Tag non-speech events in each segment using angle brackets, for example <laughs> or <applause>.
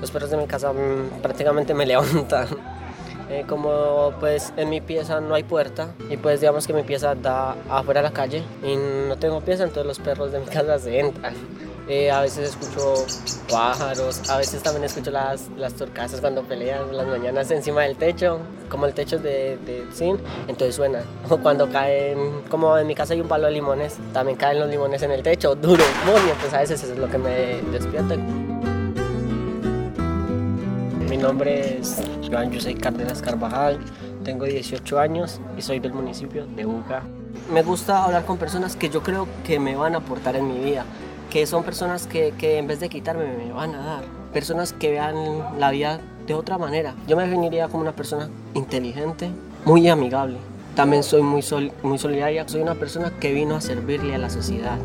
Los perros de mi casa mm, prácticamente me <laughs> levantan. Eh, como pues en mi pieza no hay puerta y pues digamos que mi pieza da afuera a la calle y no tengo pieza, entonces los perros de mi <laughs> casa se entran. Eh, a veces escucho pájaros, a veces también escucho las, las torcasas cuando pelean las mañanas encima del techo, como el techo de, de zinc, entonces suena. <laughs> O cuando caen, como en mi casa hay un palo de limones, también caen los limones en el techo, duro, muy, entonces a veces eso es lo que me despierta. Mi nombre es Joan José Cárdenas Carvajal, tengo 18 años y soy del municipio de Buga. Me gusta hablar con personas que yo creo que me van a aportar en mi vida que son personas que, que, en vez de quitarme me van a dar. Personas que vean la vida de otra manera. Yo me definiría como una persona inteligente, muy amigable. También soy muy, sol, muy solidaria. Soy una persona que vino a servirle a la sociedad.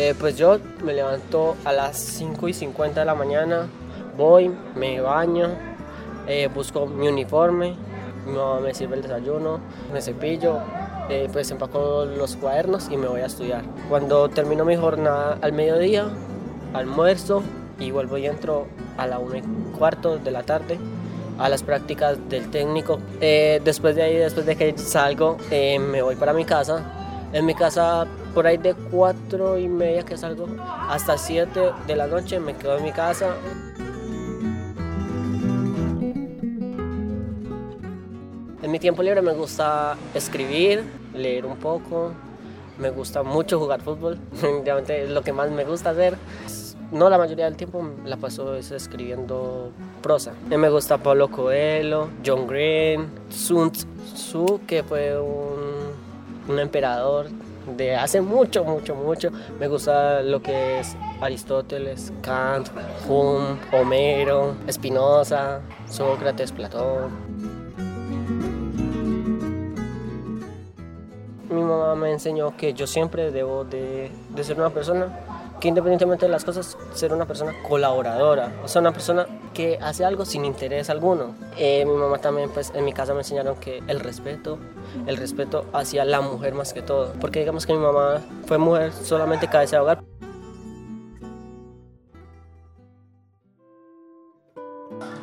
Eh, pues yo me levanto a las 5 y 50 de la mañana, voy, me baño, eh, busco mi uniforme, mi mamá me sirve el desayuno, me cepillo, eh, pues empaco los cuadernos y me voy a estudiar. Cuando termino mi jornada al mediodía, almuerzo y vuelvo y entro a la 1 y cuarto de la tarde a las prácticas del técnico. Eh, después de ahí, después de que salgo, eh, me voy para mi casa. En mi casa, por ahí de 4 y media que salgo, hasta 7 de la noche me quedo en mi casa. En mi tiempo libre me gusta escribir, leer un poco, me gusta mucho jugar fútbol, <laughs> es lo que más me gusta hacer. No la mayoría del tiempo la paso escribiendo prosa. Me gusta Pablo Coelho, John Green, Sun Tzu, que fue un, un emperador de hace mucho, mucho, mucho. Me gusta lo que es Aristóteles, Kant, Hume, Homero, Spinoza, Sócrates, Platón. Mi mamá me enseñó que yo siempre debo de, de, ser una persona que independientemente de las cosas, ser una persona colaboradora, o sea, una persona que hace algo sin interés alguno. Eh, mi mamá también, pues en mi casa me enseñaron que el respeto, el respeto hacia la mujer más que todo, porque digamos que mi mamá fue mujer solamente cabeza de hogar.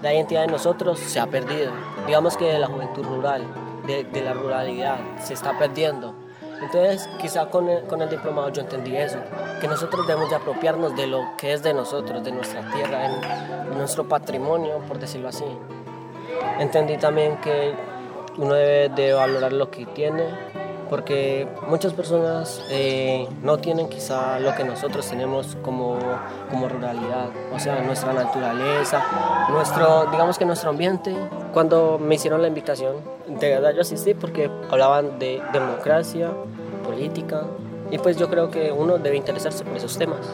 La identidad de nosotros se ha perdido. Digamos que la juventud rural, de, de la ruralidad, se está perdiendo. Entonces, quizá con el, con el, diplomado yo entendí eso, que nosotros debemos de apropiarnos de lo que es de nosotros, de nuestra tierra, nuestro patrimonio, por decirlo así. Entendí también que uno debe de valorar lo que tiene, porque muchas personas eh, no tienen quizá lo que nosotros tenemos como, como ruralidad, o sea, nuestra naturaleza, nuestro, digamos que nuestro ambiente. Cuando me hicieron la invitación, de verdad yo asistí porque hablaban de democracia, política, y pues yo creo que uno debe interesarse por esos temas.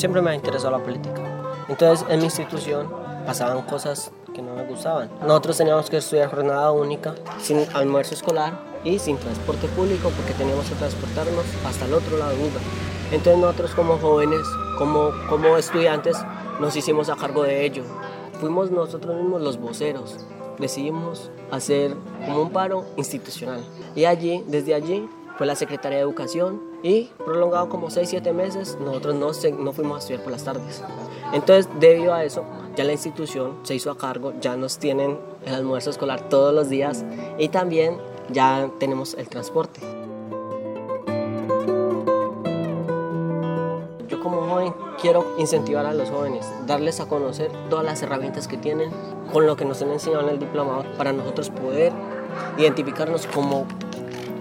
Siempre me ha interesado la política. Entonces en mi institución pasaban cosas que no me gustaban. Nosotros teníamos que estudiar jornada única, sin almuerzo escolar y sin transporte público porque teníamos que transportarnos hasta el otro lado de Buga. Entonces nosotros como jóvenes, como, como estudiantes, nos hicimos a cargo de ello. Fuimos nosotros mismos los voceros. Decidimos hacer como un paro institucional. Y allí, desde allí, fue la Secretaría de Educación y prolongado como 6-7 meses, nosotros no, no fuimos a estudiar por las tardes. Entonces, debido a eso, ya la institución se hizo a cargo, ya nos tienen el almuerzo escolar todos los días y también ya tenemos el transporte. Yo como joven quiero incentivar a los jóvenes, darles a conocer todas las herramientas que tienen con lo que nos han enseñado en el diplomado para nosotros poder identificarnos como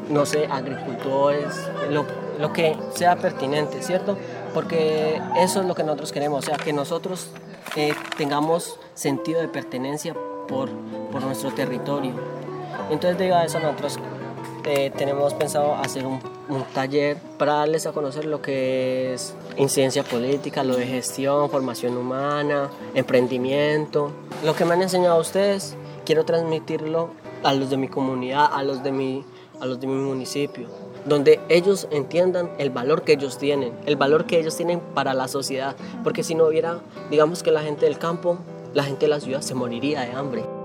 no sé, agricultores, lo, lo, que sea pertinente, ¿cierto? Porque eso es lo que nosotros queremos, o sea, que nosotros eh, tengamos sentido de pertenencia por, por, nuestro territorio. Entonces, debido a eso, nosotros eh, tenemos pensado hacer un, taller para darles a conocer lo que es incidencia política, lo de gestión, formación humana, emprendimiento. Lo que me han enseñado a ustedes, quiero transmitirlo a los de mi comunidad, a los de mi a los de mi municipio, donde ellos entiendan el valor que ellos tienen, el valor que ellos tienen para la sociedad, porque si no hubiera, digamos que la gente del campo, la gente de la ciudad se moriría de hambre.